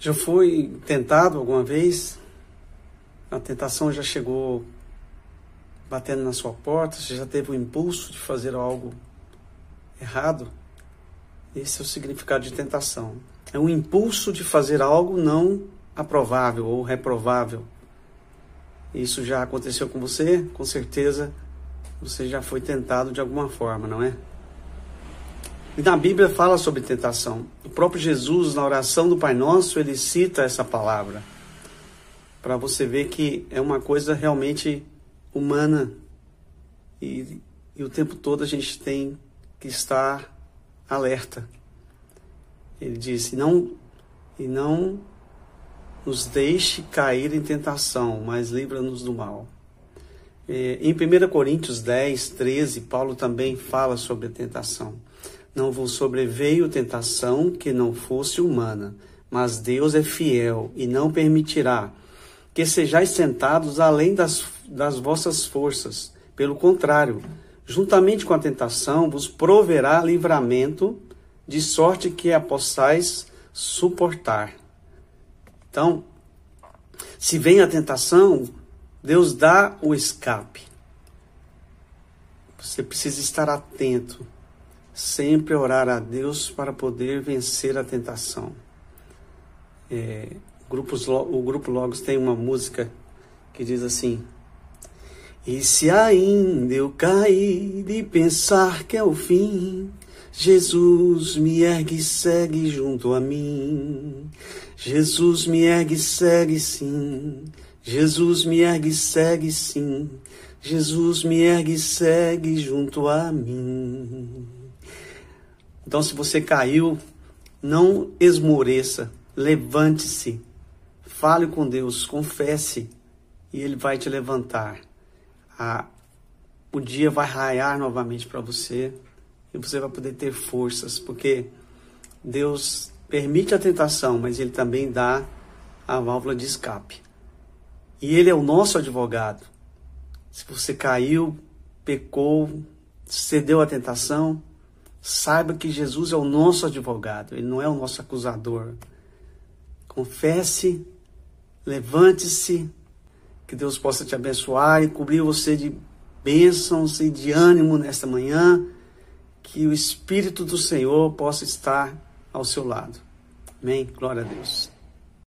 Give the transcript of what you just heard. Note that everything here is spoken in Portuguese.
Já foi tentado alguma vez? A tentação já chegou batendo na sua porta? Você já teve o impulso de fazer algo errado? Esse é o significado de tentação. É um impulso de fazer algo não aprovável ou reprovável. Isso já aconteceu com você? Com certeza você já foi tentado de alguma forma, não é? E na Bíblia fala sobre tentação. O próprio Jesus, na oração do Pai Nosso, ele cita essa palavra. Para você ver que é uma coisa realmente humana. E, e o tempo todo a gente tem que estar alerta. Ele disse: não, e não nos deixe cair em tentação, mas livra-nos do mal. É, em 1 Coríntios 10, 13, Paulo também fala sobre a tentação. Não vos sobreveio tentação que não fosse humana, mas Deus é fiel e não permitirá que sejais sentados além das, das vossas forças. Pelo contrário, juntamente com a tentação, vos proverá livramento, de sorte que a possais suportar. Então, se vem a tentação, Deus dá o escape. Você precisa estar atento sempre orar a Deus para poder vencer a tentação. É, grupos, o Grupo Logos tem uma música que diz assim: E se ainda eu cair e pensar que é o fim, Jesus me ergue e segue junto a mim. Jesus me ergue e segue sim. Jesus me ergue e segue sim. Jesus me ergue e segue junto a mim. Então, se você caiu, não esmoreça, levante-se, fale com Deus, confesse e Ele vai te levantar. O dia vai raiar novamente para você e você vai poder ter forças, porque Deus permite a tentação, mas Ele também dá a válvula de escape. E Ele é o nosso advogado. Se você caiu, pecou, cedeu à tentação, Saiba que Jesus é o nosso advogado, ele não é o nosso acusador. Confesse, levante-se, que Deus possa te abençoar e cobrir você de bênçãos e de ânimo nesta manhã, que o Espírito do Senhor possa estar ao seu lado. Amém? Glória a Deus.